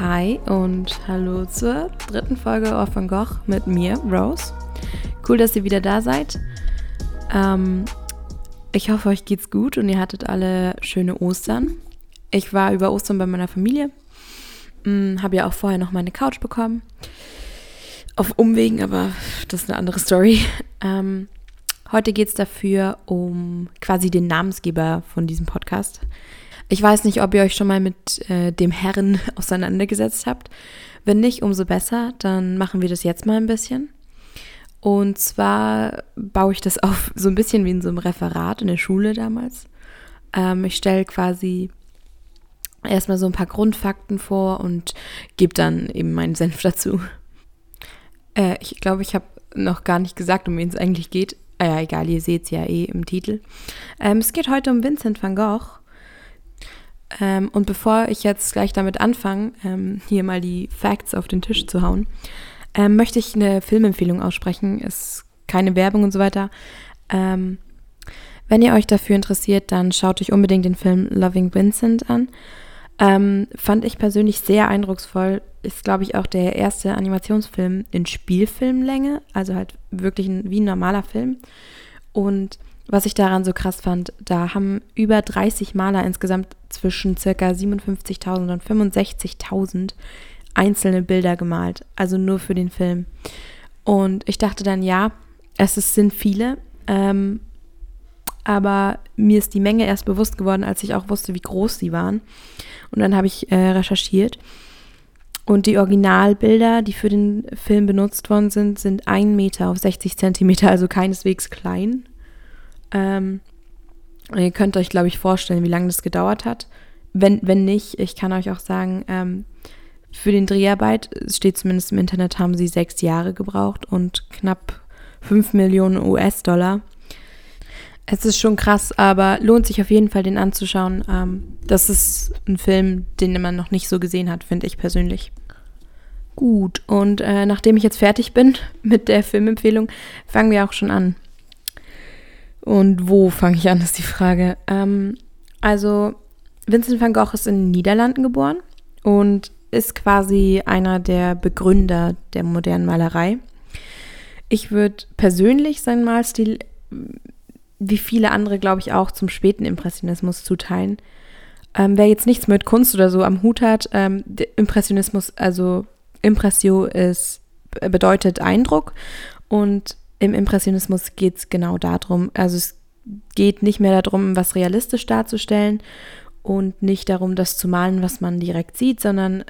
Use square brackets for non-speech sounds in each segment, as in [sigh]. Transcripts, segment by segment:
Hi und hallo zur dritten Folge Ohr von Gogh mit mir, Rose. Cool, dass ihr wieder da seid. Ähm, ich hoffe, euch geht's gut und ihr hattet alle schöne Ostern. Ich war über Ostern bei meiner Familie, hm, habe ja auch vorher noch meine Couch bekommen. Auf Umwegen, aber das ist eine andere Story. Ähm, heute geht es dafür um quasi den Namensgeber von diesem Podcast. Ich weiß nicht, ob ihr euch schon mal mit äh, dem Herren [laughs] auseinandergesetzt habt. Wenn nicht, umso besser. Dann machen wir das jetzt mal ein bisschen. Und zwar baue ich das [laughs] auf so ein bisschen wie in so einem Referat in der Schule damals. Ähm, ich stelle quasi erstmal so ein paar Grundfakten vor und gebe dann eben meinen Senf [laughs] dazu. Äh, ich glaube, ich habe noch gar nicht gesagt, um wen es eigentlich geht. Ah egal, ihr seht es ja eh im Titel. Ähm, es geht heute um Vincent van Gogh. Ähm, und bevor ich jetzt gleich damit anfange, ähm, hier mal die Facts auf den Tisch zu hauen, ähm, möchte ich eine Filmempfehlung aussprechen. Ist keine Werbung und so weiter. Ähm, wenn ihr euch dafür interessiert, dann schaut euch unbedingt den Film Loving Vincent an. Ähm, fand ich persönlich sehr eindrucksvoll. Ist, glaube ich, auch der erste Animationsfilm in Spielfilmlänge, also halt wirklich ein, wie ein normaler Film. Und was ich daran so krass fand, da haben über 30 Maler insgesamt zwischen ca. 57.000 und 65.000 einzelne Bilder gemalt, also nur für den Film. Und ich dachte dann, ja, es sind viele, ähm, aber mir ist die Menge erst bewusst geworden, als ich auch wusste, wie groß sie waren. Und dann habe ich äh, recherchiert. Und die Originalbilder, die für den Film benutzt worden sind, sind 1 Meter auf 60 Zentimeter, also keineswegs klein. Ähm, ihr könnt euch, glaube ich, vorstellen, wie lange das gedauert hat. Wenn, wenn nicht, ich kann euch auch sagen, ähm, für den Dreharbeit, es steht zumindest im Internet, haben sie sechs Jahre gebraucht und knapp 5 Millionen US-Dollar. Es ist schon krass, aber lohnt sich auf jeden Fall, den anzuschauen. Ähm, das ist ein Film, den man noch nicht so gesehen hat, finde ich persönlich. Gut, und äh, nachdem ich jetzt fertig bin [laughs] mit der Filmempfehlung, fangen wir auch schon an. Und wo fange ich an, ist die Frage. Ähm, also, Vincent van Gogh ist in den Niederlanden geboren und ist quasi einer der Begründer der modernen Malerei. Ich würde persönlich seinen Malstil, wie viele andere, glaube ich, auch zum späten Impressionismus zuteilen. Ähm, wer jetzt nichts mit Kunst oder so am Hut hat, ähm, Impressionismus, also Impressio ist, bedeutet Eindruck und im Impressionismus geht es genau darum, also es geht nicht mehr darum, was realistisch darzustellen und nicht darum, das zu malen, was man direkt sieht, sondern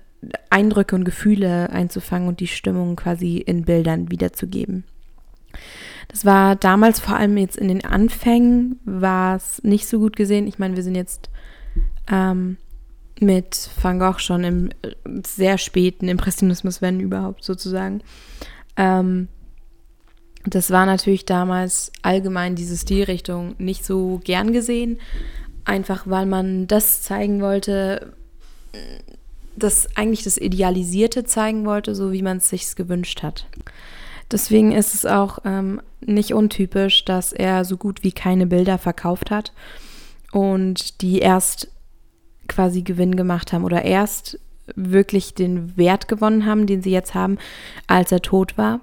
Eindrücke und Gefühle einzufangen und die Stimmung quasi in Bildern wiederzugeben. Das war damals vor allem jetzt in den Anfängen, war es nicht so gut gesehen. Ich meine, wir sind jetzt ähm, mit Van Gogh schon im sehr späten Impressionismus, wenn überhaupt sozusagen. Ähm, das war natürlich damals allgemein diese Stilrichtung nicht so gern gesehen, einfach weil man das zeigen wollte, das eigentlich das Idealisierte zeigen wollte, so wie man es sich gewünscht hat. Deswegen ist es auch ähm, nicht untypisch, dass er so gut wie keine Bilder verkauft hat und die erst quasi Gewinn gemacht haben oder erst wirklich den Wert gewonnen haben, den sie jetzt haben, als er tot war.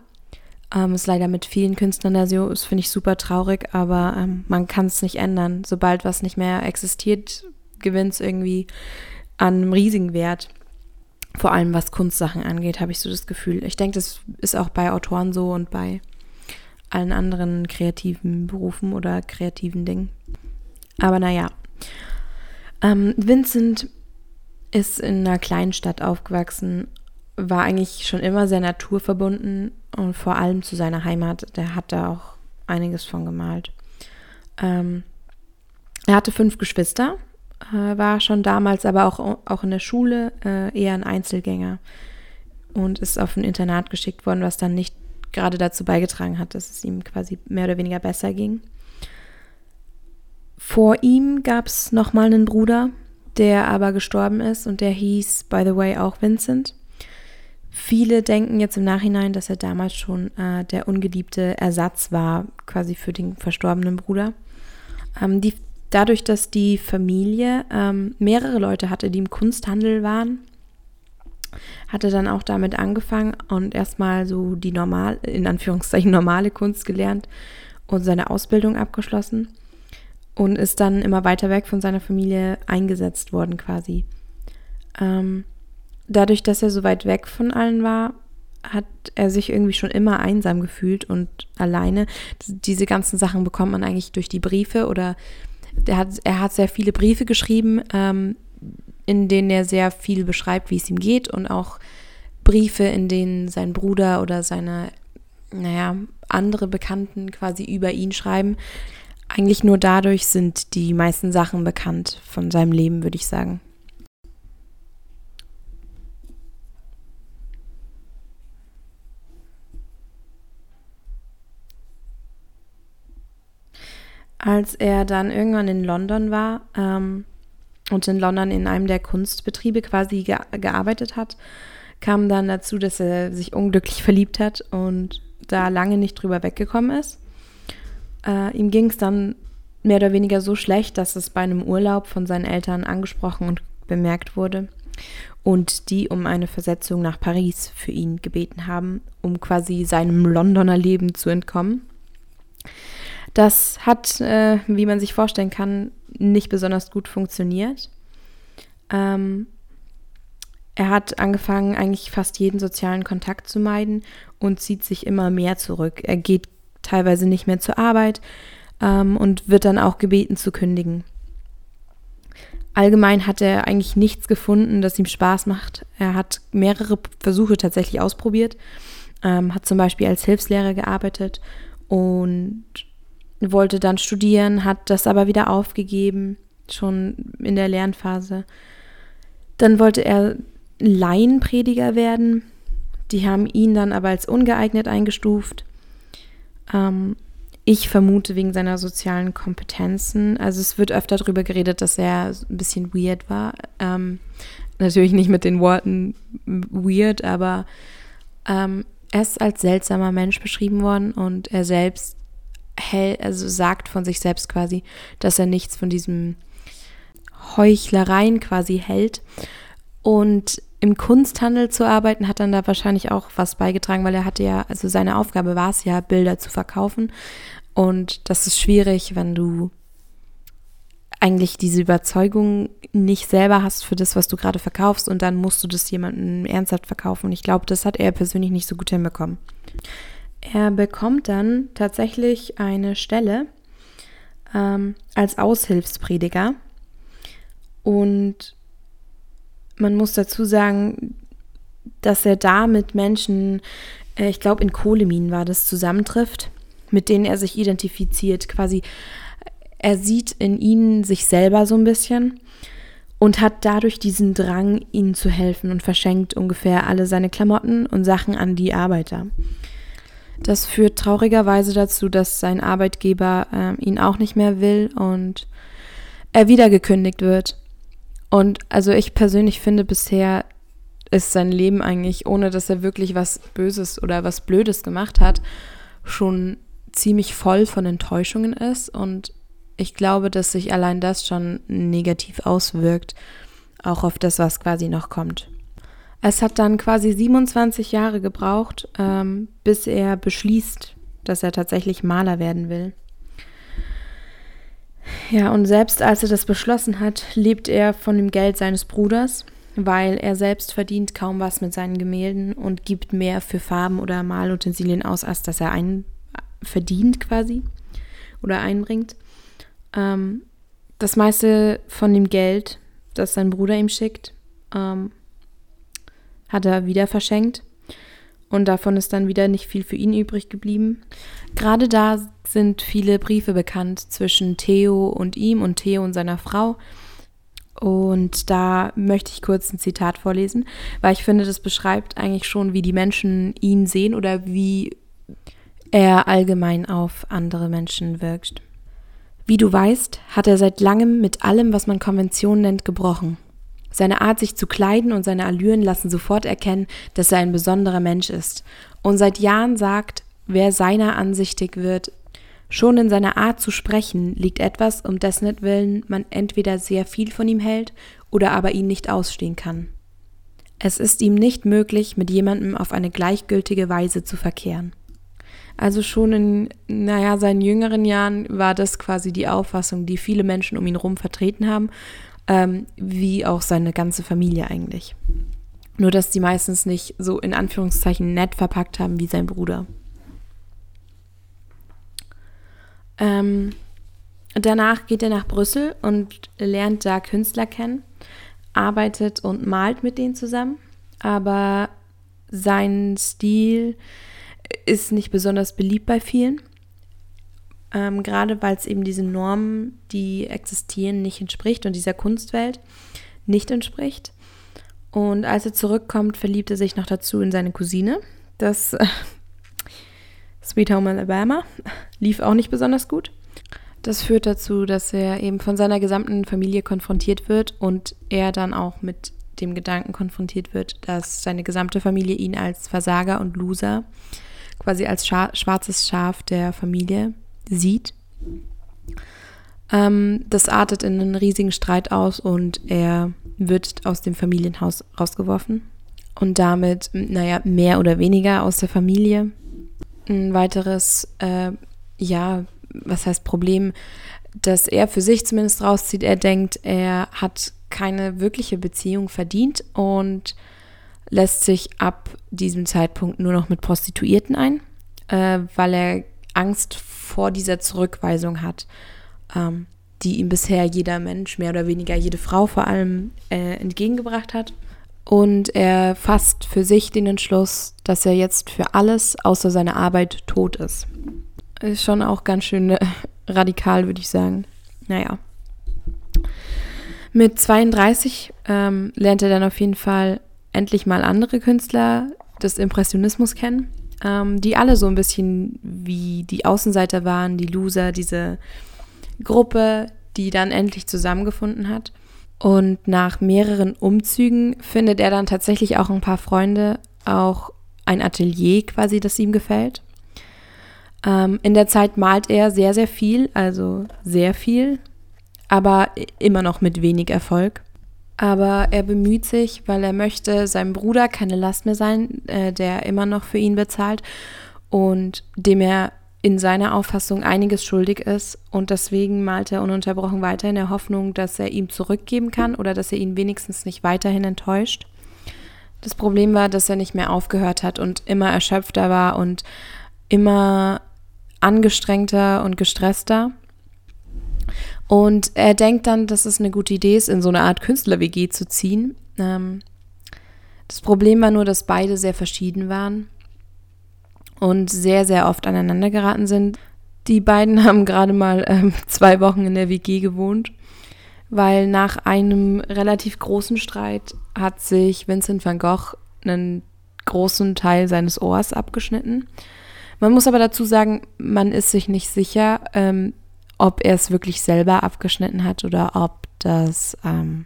Ähm, ist leider mit vielen Künstlern da so, das finde ich super traurig, aber ähm, man kann es nicht ändern. Sobald was nicht mehr existiert, gewinnt es irgendwie an einem riesigen Wert. Vor allem was Kunstsachen angeht, habe ich so das Gefühl. Ich denke, das ist auch bei Autoren so und bei allen anderen kreativen Berufen oder kreativen Dingen. Aber naja. Ähm, Vincent ist in einer kleinen Stadt aufgewachsen war eigentlich schon immer sehr naturverbunden und vor allem zu seiner Heimat. Der hat da auch einiges von gemalt. Ähm, er hatte fünf Geschwister, äh, war schon damals aber auch, auch in der Schule äh, eher ein Einzelgänger und ist auf ein Internat geschickt worden, was dann nicht gerade dazu beigetragen hat, dass es ihm quasi mehr oder weniger besser ging. Vor ihm gab es nochmal einen Bruder, der aber gestorben ist und der hieß, by the way, auch Vincent. Viele denken jetzt im Nachhinein, dass er damals schon äh, der ungeliebte Ersatz war, quasi für den verstorbenen Bruder. Ähm, die, dadurch, dass die Familie ähm, mehrere Leute hatte, die im Kunsthandel waren, hatte dann auch damit angefangen und erstmal so die normal, in Anführungszeichen normale Kunst gelernt und seine Ausbildung abgeschlossen und ist dann immer weiter weg von seiner Familie eingesetzt worden quasi. Ähm, dadurch, dass er so weit weg von allen war, hat er sich irgendwie schon immer einsam gefühlt und alleine. Diese ganzen Sachen bekommt man eigentlich durch die Briefe oder er hat, er hat sehr viele Briefe geschrieben, ähm, in denen er sehr viel beschreibt, wie es ihm geht und auch Briefe, in denen sein Bruder oder seine, naja, andere Bekannten quasi über ihn schreiben. Eigentlich nur dadurch sind die meisten Sachen bekannt von seinem Leben, würde ich sagen. Als er dann irgendwann in London war ähm, und in London in einem der Kunstbetriebe quasi ge gearbeitet hat, kam dann dazu, dass er sich unglücklich [laughs] verliebt hat und da lange nicht drüber weggekommen ist. Äh, ihm ging es dann mehr oder weniger so schlecht, dass es bei einem Urlaub von seinen Eltern angesprochen und bemerkt wurde und die um eine Versetzung nach Paris für ihn gebeten haben, um quasi seinem Londoner Leben zu entkommen. Das hat, äh, wie man sich vorstellen kann, nicht besonders gut funktioniert. Ähm, er hat angefangen, eigentlich fast jeden sozialen Kontakt zu meiden und zieht sich immer mehr zurück. Er geht teilweise nicht mehr zur Arbeit ähm, und wird dann auch gebeten zu kündigen. Allgemein hat er eigentlich nichts gefunden, das ihm Spaß macht. Er hat mehrere Versuche tatsächlich ausprobiert, ähm, hat zum Beispiel als Hilfslehrer gearbeitet und wollte dann studieren, hat das aber wieder aufgegeben, schon in der Lernphase. Dann wollte er Laienprediger werden. Die haben ihn dann aber als ungeeignet eingestuft. Ähm, ich vermute wegen seiner sozialen Kompetenzen. Also es wird öfter darüber geredet, dass er ein bisschen weird war. Ähm, natürlich nicht mit den Worten weird, aber ähm, er ist als seltsamer Mensch beschrieben worden und er selbst hält, also sagt von sich selbst quasi, dass er nichts von diesem Heuchlereien quasi hält. Und im Kunsthandel zu arbeiten hat dann da wahrscheinlich auch was beigetragen, weil er hatte ja, also seine Aufgabe war es ja, Bilder zu verkaufen. Und das ist schwierig, wenn du eigentlich diese Überzeugung nicht selber hast für das, was du gerade verkaufst und dann musst du das jemandem ernsthaft verkaufen. Und ich glaube, das hat er persönlich nicht so gut hinbekommen. Er bekommt dann tatsächlich eine Stelle ähm, als Aushilfsprediger. Und man muss dazu sagen, dass er da mit Menschen, äh, ich glaube in Kohleminen war das, zusammentrifft, mit denen er sich identifiziert. Quasi, er sieht in ihnen sich selber so ein bisschen und hat dadurch diesen Drang, ihnen zu helfen und verschenkt ungefähr alle seine Klamotten und Sachen an die Arbeiter. Das führt traurigerweise dazu, dass sein Arbeitgeber äh, ihn auch nicht mehr will und er wieder gekündigt wird. Und also ich persönlich finde bisher ist sein Leben eigentlich, ohne dass er wirklich was Böses oder was Blödes gemacht hat, schon ziemlich voll von Enttäuschungen ist. Und ich glaube, dass sich allein das schon negativ auswirkt, auch auf das, was quasi noch kommt. Es hat dann quasi 27 Jahre gebraucht, ähm, bis er beschließt, dass er tatsächlich Maler werden will. Ja, und selbst als er das beschlossen hat, lebt er von dem Geld seines Bruders, weil er selbst verdient kaum was mit seinen Gemälden und gibt mehr für Farben oder Malutensilien aus, als dass er ein verdient quasi oder einbringt. Ähm, das meiste von dem Geld, das sein Bruder ihm schickt, ähm, hat er wieder verschenkt. Und davon ist dann wieder nicht viel für ihn übrig geblieben. Gerade da sind viele Briefe bekannt zwischen Theo und ihm und Theo und seiner Frau. Und da möchte ich kurz ein Zitat vorlesen, weil ich finde, das beschreibt eigentlich schon, wie die Menschen ihn sehen oder wie er allgemein auf andere Menschen wirkt. Wie du weißt, hat er seit langem mit allem, was man Konvention nennt, gebrochen. Seine Art, sich zu kleiden und seine Allüren lassen sofort erkennen, dass er ein besonderer Mensch ist. Und seit Jahren sagt, wer seiner ansichtig wird, schon in seiner Art zu sprechen liegt etwas, um dessen Willen man entweder sehr viel von ihm hält oder aber ihn nicht ausstehen kann. Es ist ihm nicht möglich, mit jemandem auf eine gleichgültige Weise zu verkehren. Also schon in, naja, seinen jüngeren Jahren war das quasi die Auffassung, die viele Menschen um ihn herum vertreten haben, ähm, wie auch seine ganze Familie eigentlich. Nur dass die meistens nicht so in Anführungszeichen nett verpackt haben wie sein Bruder. Ähm, danach geht er nach Brüssel und lernt da Künstler kennen, arbeitet und malt mit denen zusammen, aber sein Stil ist nicht besonders beliebt bei vielen. Ähm, gerade weil es eben diesen Normen, die existieren, nicht entspricht und dieser Kunstwelt nicht entspricht. Und als er zurückkommt, verliebt er sich noch dazu in seine Cousine. Das äh, Sweet Home Alabama lief auch nicht besonders gut. Das führt dazu, dass er eben von seiner gesamten Familie konfrontiert wird und er dann auch mit dem Gedanken konfrontiert wird, dass seine gesamte Familie ihn als Versager und Loser, quasi als Scha schwarzes Schaf der Familie sieht. Ähm, das artet in einen riesigen Streit aus und er wird aus dem Familienhaus rausgeworfen und damit, naja, mehr oder weniger aus der Familie. Ein weiteres, äh, ja, was heißt Problem, dass er für sich zumindest rauszieht. Er denkt, er hat keine wirkliche Beziehung verdient und lässt sich ab diesem Zeitpunkt nur noch mit Prostituierten ein, äh, weil er Angst vor dieser Zurückweisung hat. Ähm, die ihm bisher jeder Mensch, mehr oder weniger jede Frau vor allem, äh, entgegengebracht hat. Und er fasst für sich den Entschluss, dass er jetzt für alles außer seiner Arbeit tot ist. Ist schon auch ganz schön äh, radikal, würde ich sagen. Naja. Mit 32 ähm, lernt er dann auf jeden Fall endlich mal andere Künstler des Impressionismus kennen, ähm, die alle so ein bisschen wie die Außenseiter waren, die Loser, diese Gruppe, die dann endlich zusammengefunden hat. Und nach mehreren Umzügen findet er dann tatsächlich auch ein paar Freunde, auch ein Atelier quasi, das ihm gefällt. Ähm, in der Zeit malt er sehr, sehr viel, also sehr viel, aber immer noch mit wenig Erfolg. Aber er bemüht sich, weil er möchte seinem Bruder keine Last mehr sein, äh, der immer noch für ihn bezahlt und dem er in seiner Auffassung einiges schuldig ist und deswegen malt er ununterbrochen weiter in der Hoffnung, dass er ihm zurückgeben kann oder dass er ihn wenigstens nicht weiterhin enttäuscht. Das Problem war, dass er nicht mehr aufgehört hat und immer erschöpfter war und immer angestrengter und gestresster. Und er denkt dann, dass es eine gute Idee ist, in so eine Art Künstler-WG zu ziehen. Ähm, das Problem war nur, dass beide sehr verschieden waren und sehr, sehr oft aneinander geraten sind. Die beiden [laughs] haben gerade mal ähm, zwei Wochen in der WG gewohnt, weil nach einem relativ großen Streit hat sich Vincent van Gogh einen großen Teil seines Ohrs abgeschnitten. Man muss aber dazu sagen, man ist sich nicht sicher, ähm, ob er es wirklich selber abgeschnitten hat oder ob das ähm,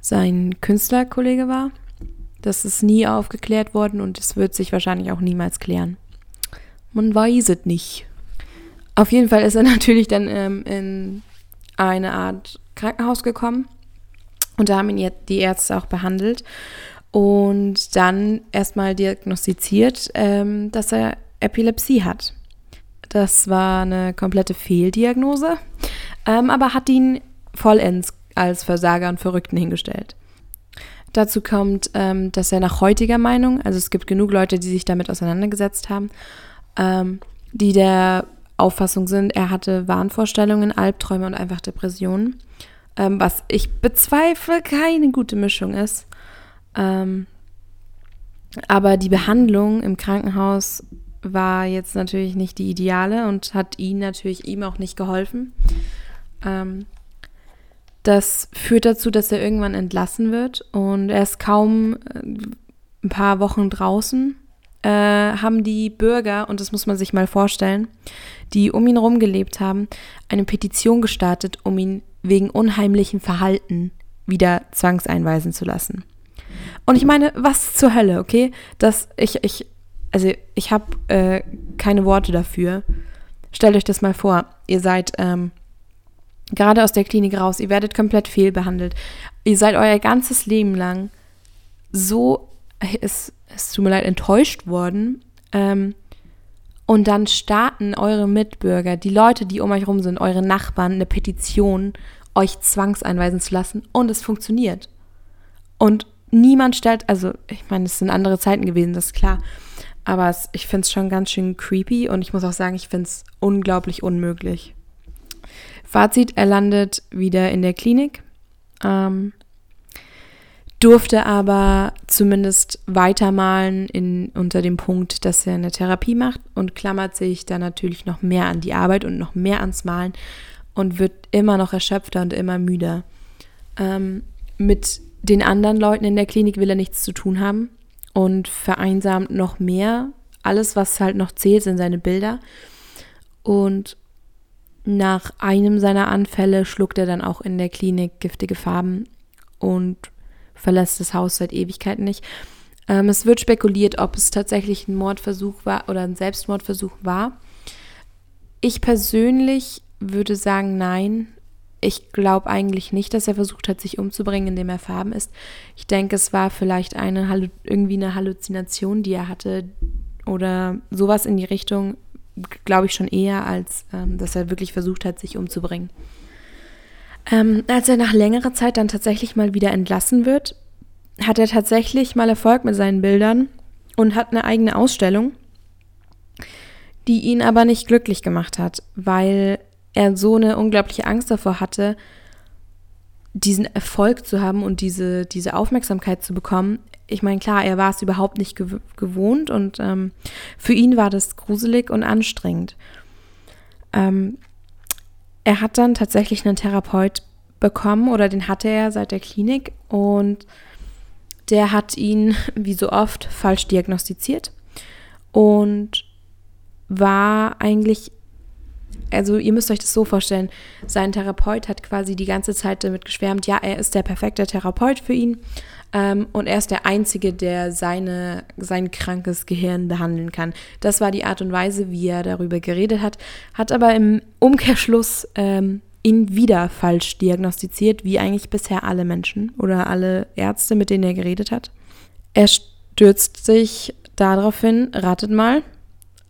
sein Künstlerkollege war. Das ist nie aufgeklärt worden und es wird sich wahrscheinlich auch niemals klären. Man weiß es nicht. Auf jeden Fall ist er [laughs] natürlich dann ähm, in eine Art Krankenhaus gekommen und da haben ihn die Ärzte auch behandelt und dann erstmal diagnostiziert, ähm, dass er Epilepsie hat. Das war eine komplette Fehldiagnose, ähm, aber hat ihn vollends als Versager und Verrückten hingestellt. Dazu kommt, ähm, dass er nach heutiger Meinung, also es gibt genug Leute, die sich damit auseinandergesetzt haben, ähm, die der Auffassung sind, er hatte Wahnvorstellungen, Albträume und einfach Depressionen. Ähm, was ich bezweifle, keine gute Mischung ist. Ähm, aber die Behandlung im Krankenhaus war jetzt natürlich nicht die ideale und hat ihn natürlich ihm auch nicht geholfen. Ähm, das führt dazu, dass er irgendwann entlassen wird und er ist kaum äh, ein paar Wochen draußen äh, haben die Bürger, und das muss man sich mal vorstellen, die um ihn herum gelebt haben, eine Petition gestartet, um ihn wegen unheimlichem Verhalten wieder zwangseinweisen zu lassen. Und ich meine, was zur Hölle, okay? Das, ich, ich, also ich habe äh, keine Worte dafür. Stellt euch das mal vor, ihr seid ähm, gerade aus der Klinik raus, ihr werdet komplett fehlbehandelt. Ihr seid euer ganzes Leben lang so, es, es tut mir leid, enttäuscht worden. Ähm, und dann starten eure Mitbürger, die Leute, die um euch rum sind, eure Nachbarn, eine Petition, euch zwangseinweisen zu lassen. Und es funktioniert. Und niemand stellt, also ich meine, es sind andere Zeiten gewesen, das ist klar. Aber es, ich finde es schon ganz schön creepy und ich muss auch sagen, ich finde es unglaublich unmöglich. Fazit, er landet wieder in der Klinik, ähm, durfte aber zumindest weitermalen in, unter dem Punkt, dass er eine Therapie macht und klammert sich dann natürlich noch mehr an die Arbeit und noch mehr ans Malen und wird immer noch erschöpfter und immer müder. Ähm, mit den anderen Leuten in der Klinik will er nichts zu tun haben und vereinsamt noch mehr. Alles, was halt noch zählt, sind seine Bilder. Und nach einem seiner Anfälle schluckt er dann auch in der Klinik giftige Farben und verlässt das Haus seit Ewigkeiten nicht. Ähm, es wird spekuliert, ob es tatsächlich ein Mordversuch war oder ein Selbstmordversuch war. Ich persönlich würde sagen, nein. Ich glaube eigentlich nicht, dass er versucht hat, sich umzubringen, indem er Farben ist. Ich denke, es war vielleicht eine irgendwie eine Halluzination, die er hatte oder sowas in die Richtung, glaube ich schon eher, als ähm, dass er wirklich versucht hat, sich umzubringen. Ähm, als er nach längerer Zeit dann tatsächlich mal wieder entlassen wird, hat er tatsächlich mal Erfolg mit seinen Bildern und hat eine eigene Ausstellung, die ihn aber nicht glücklich gemacht hat, weil er so eine unglaubliche Angst davor hatte, diesen Erfolg zu haben und diese, diese Aufmerksamkeit zu bekommen. Ich meine, klar, er war es überhaupt nicht gew gewohnt und ähm, für ihn war das gruselig und anstrengend. Ähm, er hat dann tatsächlich einen Therapeut bekommen oder den hatte er seit der Klinik und der hat ihn, wie so oft, falsch diagnostiziert und war eigentlich also ihr müsst euch das so vorstellen, sein Therapeut hat quasi die ganze Zeit damit geschwärmt, ja, er ist der perfekte Therapeut für ihn ähm, und er ist der Einzige, der seine, sein krankes Gehirn behandeln kann. Das war die Art und Weise, wie er darüber geredet hat, hat aber im Umkehrschluss ähm, ihn wieder falsch diagnostiziert, wie eigentlich bisher alle Menschen oder alle Ärzte, mit denen er geredet hat. Er stürzt sich daraufhin, ratet mal,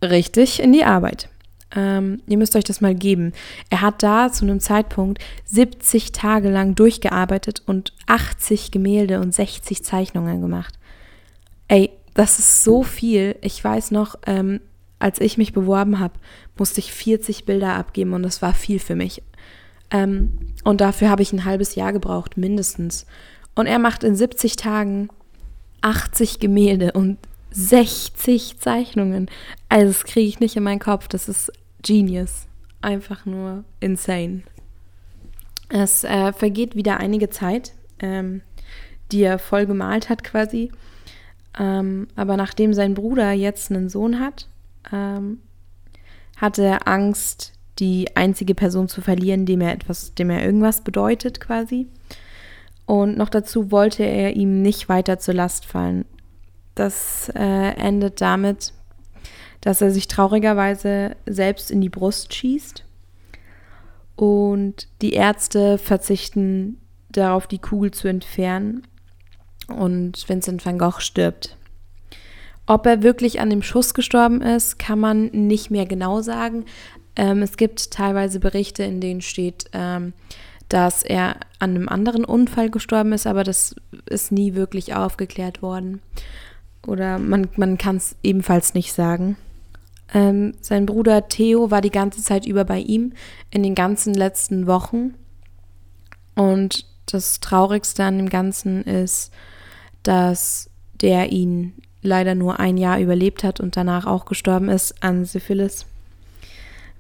richtig in die Arbeit. Ähm, ihr müsst euch das mal geben. Er hat da zu einem Zeitpunkt 70 Tage lang durchgearbeitet und 80 Gemälde und 60 Zeichnungen gemacht. Ey, das ist so viel. Ich weiß noch, ähm, als ich mich beworben habe, musste ich 40 Bilder abgeben und das war viel für mich. Ähm, und dafür habe ich ein halbes Jahr gebraucht, mindestens. Und er macht in 70 Tagen 80 Gemälde und 60 Zeichnungen. Also das kriege ich nicht in meinen Kopf. Das ist Genius. Einfach nur insane. Es äh, vergeht wieder einige Zeit, ähm, die er voll gemalt hat quasi. Ähm, aber nachdem sein Bruder jetzt einen Sohn hat, ähm, hatte er Angst, die einzige Person zu verlieren, dem er etwas, dem er irgendwas bedeutet quasi. Und noch dazu wollte er ihm nicht weiter zur Last fallen. Das äh, endet damit, dass er sich traurigerweise selbst in die Brust schießt. Und die Ärzte verzichten darauf, die Kugel zu entfernen. Und Vincent van Gogh stirbt. Ob er wirklich an dem Schuss gestorben ist, kann man nicht mehr genau sagen. Ähm, es gibt teilweise Berichte, in denen steht, ähm, dass er an einem anderen Unfall gestorben ist, aber das ist nie wirklich aufgeklärt worden. Oder man, man kann es ebenfalls nicht sagen. Ähm, sein Bruder Theo war die ganze Zeit über bei ihm, in den ganzen letzten Wochen. Und das Traurigste an dem Ganzen ist, dass der ihn leider nur ein Jahr überlebt hat und danach auch gestorben ist an Syphilis.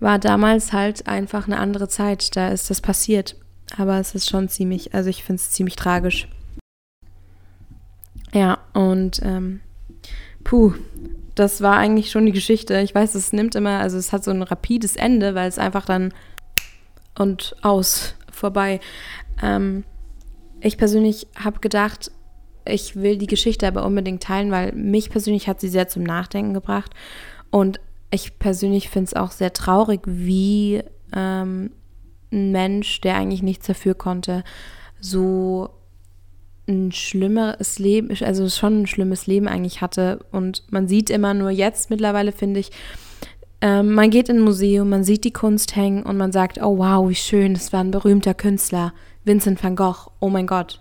War damals halt einfach eine andere Zeit, da ist das passiert. Aber es ist schon ziemlich, also ich finde es ziemlich tragisch. Ja, und ähm, puh, das war eigentlich schon die Geschichte. Ich weiß, es nimmt immer, also es hat so ein rapides Ende, weil es einfach dann und aus, vorbei. Ähm, ich persönlich habe gedacht, ich will die Geschichte aber unbedingt teilen, weil mich persönlich hat sie sehr zum Nachdenken gebracht. Und ich persönlich finde es auch sehr traurig, wie ähm, ein Mensch, der eigentlich nichts dafür konnte, so ein schlimmeres Leben, also schon ein schlimmes Leben eigentlich hatte. Und man sieht immer nur jetzt mittlerweile, finde ich, ähm, man geht in ein Museum, man sieht die Kunst hängen und man sagt, oh wow, wie schön, das war ein berühmter Künstler, Vincent van Gogh, oh mein Gott.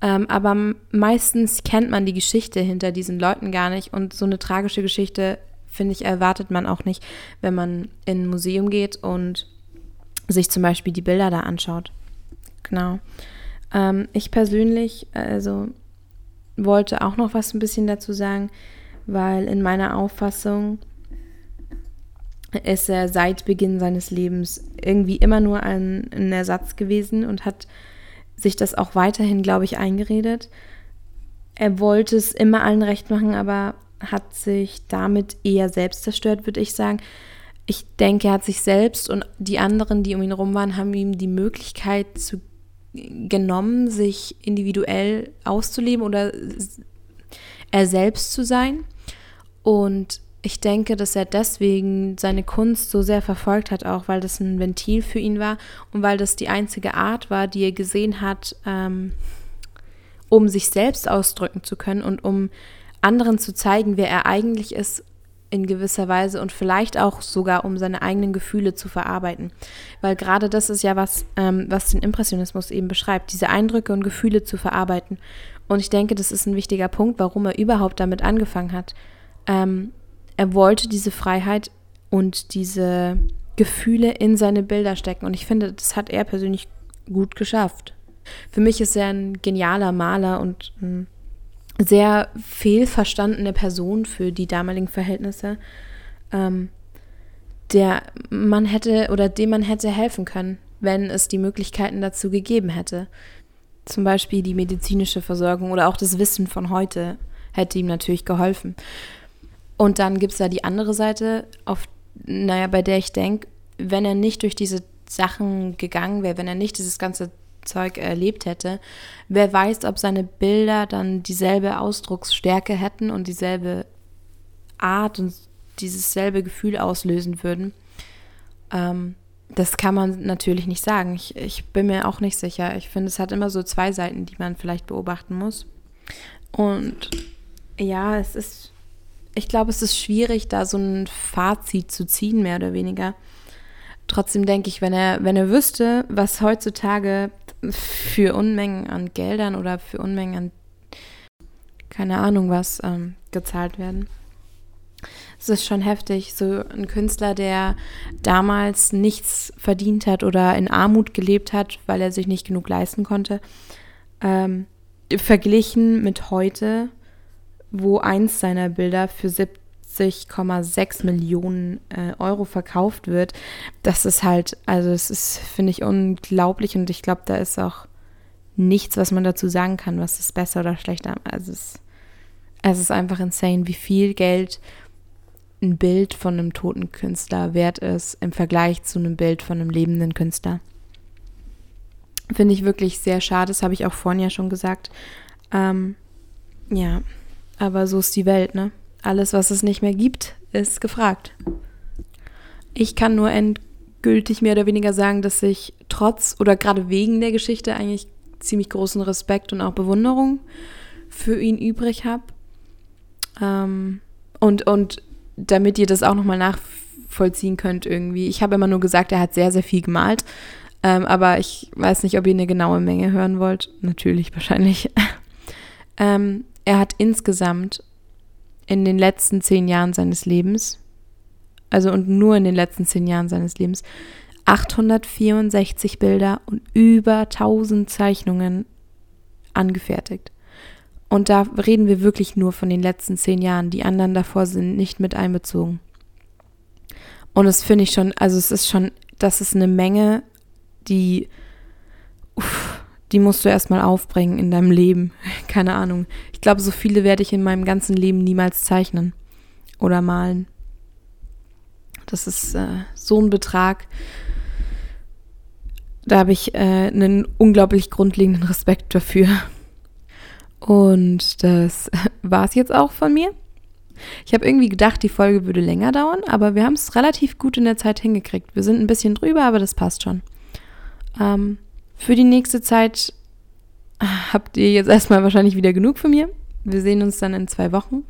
Ähm, aber meistens kennt man die Geschichte hinter diesen Leuten gar nicht und so eine tragische Geschichte, finde ich, erwartet man auch nicht, wenn man in ein Museum geht und sich zum Beispiel die Bilder da anschaut. Genau. Ähm, ich persönlich, also wollte auch noch was ein bisschen dazu sagen, weil in meiner Auffassung ist er seit Beginn seines Lebens irgendwie immer nur ein, ein Ersatz gewesen und hat sich das auch weiterhin, glaube ich, eingeredet. Er wollte es immer allen recht machen, aber hat sich damit eher selbst zerstört, würde ich sagen. Ich denke, er hat sich selbst und die anderen, die um ihn rum waren, haben ihm die Möglichkeit zu genommen, sich individuell auszuleben oder er selbst zu sein. Und ich denke, dass er deswegen seine Kunst so sehr verfolgt hat, auch weil das ein Ventil für ihn war und weil das die einzige Art war, die er gesehen hat, ähm, um sich selbst ausdrücken zu können und um anderen zu zeigen, wer er eigentlich ist in gewisser Weise und vielleicht auch sogar, um seine eigenen Gefühle zu verarbeiten. Weil gerade das ist ja was, ähm, was den Impressionismus eben beschreibt, diese Eindrücke und Gefühle zu verarbeiten. Und ich denke, das ist ein wichtiger Punkt, warum er überhaupt damit angefangen hat. Ähm, er wollte diese Freiheit und diese Gefühle in seine Bilder stecken. Und ich finde, das hat er persönlich gut geschafft. Für mich ist er ein genialer Maler und ein sehr fehlverstandene Person für die damaligen Verhältnisse, ähm, der man hätte oder dem man hätte helfen können, wenn es die Möglichkeiten dazu gegeben hätte. Zum Beispiel die medizinische Versorgung oder auch das Wissen von heute hätte ihm natürlich geholfen. Und dann gibt es da die andere Seite, auf, naja, bei der ich denke, wenn er nicht durch diese Sachen gegangen wäre, wenn er nicht dieses ganze Zeug erlebt hätte, wer weiß, ob seine Bilder dann dieselbe Ausdrucksstärke hätten und dieselbe Art und dieses selbe Gefühl auslösen würden. Ähm, das kann man natürlich nicht sagen. Ich, ich bin mir auch nicht sicher. Ich finde, es hat immer so zwei Seiten, die man vielleicht beobachten muss. Und ja, es ist, ich glaube, es ist schwierig, da so ein Fazit zu ziehen, mehr oder weniger. Trotzdem denke ich, wenn er, wenn er wüsste, was heutzutage für Unmengen an Geldern oder für Unmengen an keine Ahnung was ähm, gezahlt werden. Es ist schon heftig, so ein Künstler, der damals nichts verdient hat oder in Armut gelebt hat, weil er sich nicht genug leisten konnte, ähm, verglichen mit heute, wo eins seiner Bilder für 70,6 Millionen äh, Euro verkauft wird, das ist halt, also es ist, finde ich, unglaublich und ich glaube, da ist auch nichts, was man dazu sagen kann, was ist besser oder schlechter. Also es, es ist einfach insane, wie viel Geld ein Bild von einem toten Künstler wert ist im Vergleich zu einem Bild von einem lebenden Künstler. Finde ich wirklich sehr schade, das habe ich auch vorhin ja schon gesagt. Ähm, ja, aber so ist die Welt, ne? Alles, was es nicht mehr gibt, ist gefragt. Ich kann nur endgültig mehr oder weniger sagen, dass ich trotz oder gerade wegen der Geschichte eigentlich ziemlich großen Respekt und auch Bewunderung für ihn übrig habe. Ähm, und, und damit ihr das auch nochmal nachvollziehen könnt irgendwie. Ich habe immer nur gesagt, er hat sehr, sehr viel gemalt. Ähm, aber ich weiß nicht, ob ihr eine genaue Menge hören wollt. Natürlich, wahrscheinlich. [laughs] ähm, er hat insgesamt in den letzten zehn Jahren seines Lebens, also und nur in den letzten zehn Jahren seines Lebens, 864 Bilder und über 1000 Zeichnungen angefertigt. Und da reden wir wirklich nur von den letzten zehn Jahren. Die anderen davor sind nicht mit einbezogen. Und das finde ich schon, also es ist schon, das ist eine Menge, die, uff, die musst du erstmal aufbringen in deinem Leben. [laughs] Keine Ahnung. Ich glaube, so viele werde ich in meinem ganzen Leben niemals zeichnen oder malen. Das ist äh, so ein Betrag. Da habe ich äh, einen unglaublich grundlegenden Respekt dafür. Und das [laughs] war es jetzt auch von mir. Ich habe irgendwie gedacht, die Folge würde länger dauern, aber wir haben es relativ gut in der Zeit hingekriegt. Wir sind ein bisschen drüber, aber das passt schon. Ähm, für die nächste Zeit habt ihr jetzt erstmal wahrscheinlich wieder genug von mir. Wir sehen uns dann in zwei Wochen.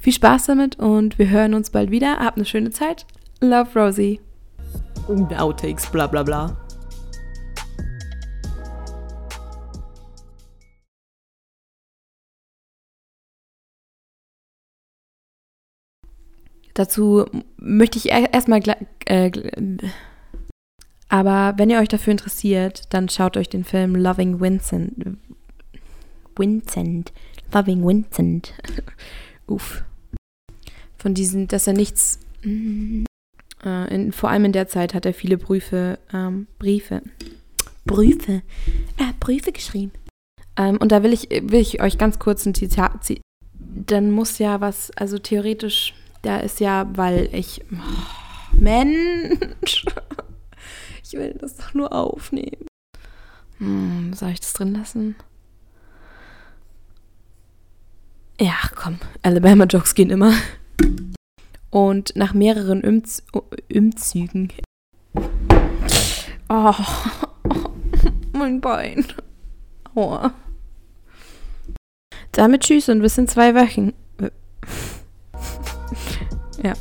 Viel Spaß damit und wir hören uns bald wieder. Habt eine schöne Zeit. Love Rosie. Outtakes, bla bla bla. Dazu möchte ich erstmal. Äh, aber wenn ihr euch dafür interessiert, dann schaut euch den Film Loving Vincent. Vincent. Loving Vincent. [laughs] Uff. Von diesen, dass er nichts. Äh, in, vor allem in der Zeit hat er viele Briefe. Ähm, Briefe. Briefe. Er hat Briefe geschrieben. Ähm, und da will ich, will ich euch ganz kurz ein Zitat. Dann muss ja was, also theoretisch da ist ja, weil ich. Oh, Mensch! [laughs] Ich will das doch nur aufnehmen. Hm, soll ich das drin lassen? Ja, komm, Alabama-Jokes gehen immer. Und nach mehreren Umzügen. Oh, [laughs] mein Bein. Aua. Damit tschüss und bis in zwei Wochen. Äh. [laughs] Ja.